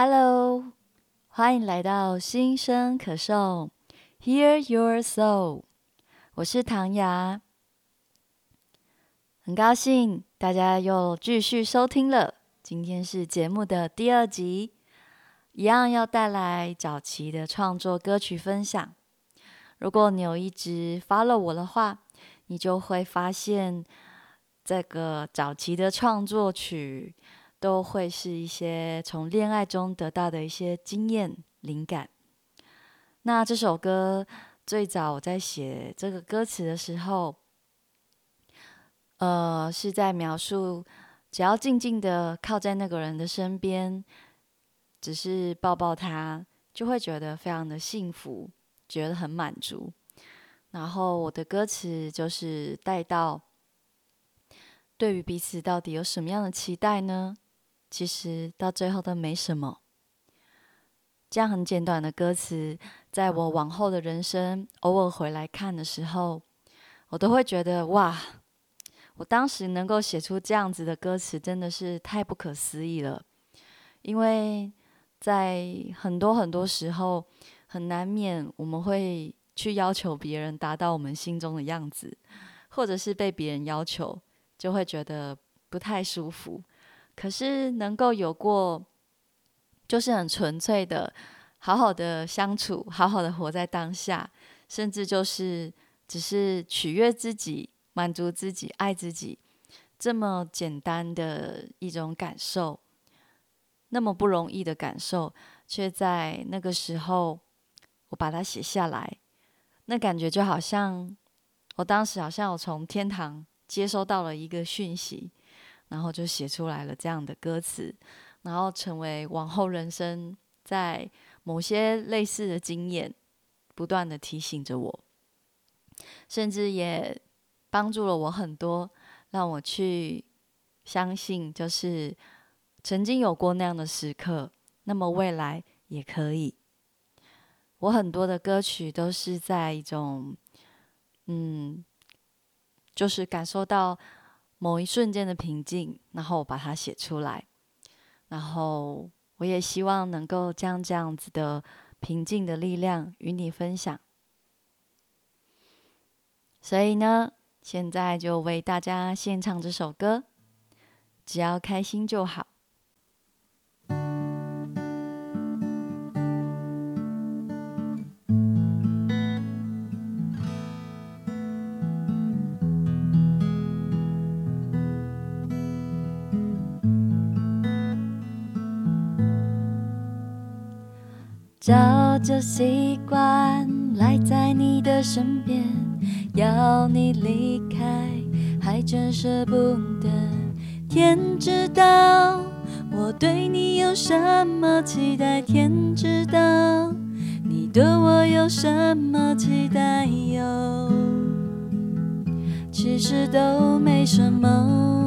Hello，欢迎来到新生可受，Hear Your Soul，我是唐雅，很高兴大家又继续收听了。今天是节目的第二集，一样要带来早期的创作歌曲分享。如果你有一直 follow 我的话，你就会发现这个早期的创作曲。都会是一些从恋爱中得到的一些经验灵感。那这首歌最早我在写这个歌词的时候，呃，是在描述只要静静的靠在那个人的身边，只是抱抱他，就会觉得非常的幸福，觉得很满足。然后我的歌词就是带到，对于彼此到底有什么样的期待呢？其实到最后都没什么。这样很简短的歌词，在我往后的人生偶尔回来看的时候，我都会觉得哇，我当时能够写出这样子的歌词，真的是太不可思议了。因为在很多很多时候，很难免我们会去要求别人达到我们心中的样子，或者是被别人要求，就会觉得不太舒服。可是能够有过，就是很纯粹的，好好的相处，好好的活在当下，甚至就是只是取悦自己、满足自己、爱自己，这么简单的一种感受，那么不容易的感受，却在那个时候，我把它写下来，那感觉就好像，我当时好像我从天堂接收到了一个讯息。然后就写出来了这样的歌词，然后成为往后人生在某些类似的经验，不断的提醒着我，甚至也帮助了我很多，让我去相信，就是曾经有过那样的时刻，那么未来也可以。我很多的歌曲都是在一种，嗯，就是感受到。某一瞬间的平静，然后我把它写出来，然后我也希望能够将这样子的平静的力量与你分享。所以呢，现在就为大家献唱这首歌，只要开心就好。早就习惯赖在你的身边，要你离开还真舍不得。天知道我对你有什么期待，天知道你对我有什么期待哟。其实都没什么。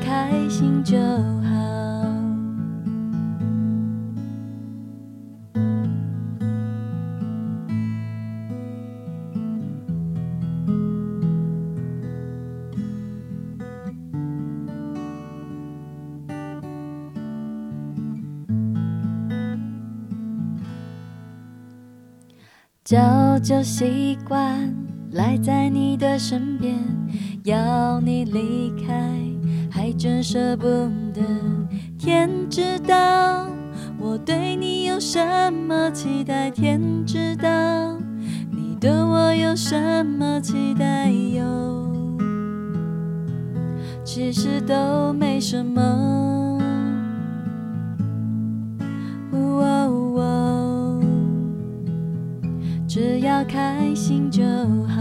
开心就好。早就习惯赖在你的身边，要你离开。还真舍不得，天知道我对你有什么期待，天知道你对我有什么期待哟。其实都没什么，只要开心就好。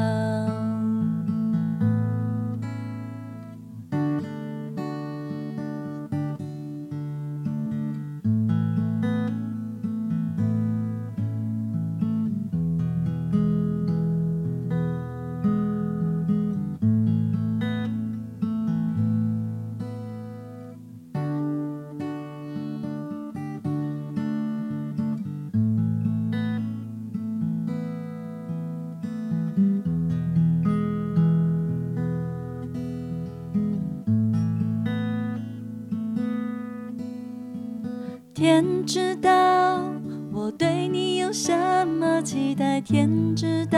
天知道我对你有什么期待，天知道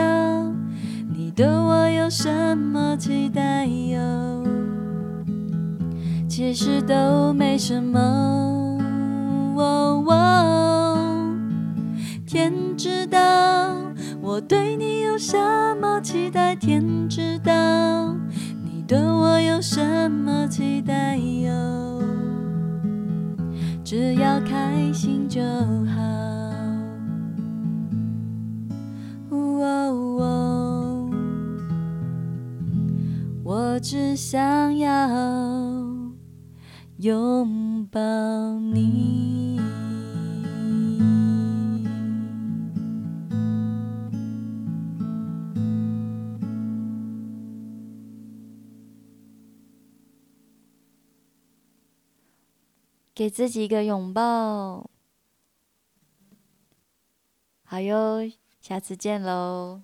你对我有什么期待哟。其实都没什么。天知道我对你有什么期待，天知道你对我有什么期待哟。只要开心就好。我只想要拥抱你。给自己一个拥抱，好哟，下次见喽。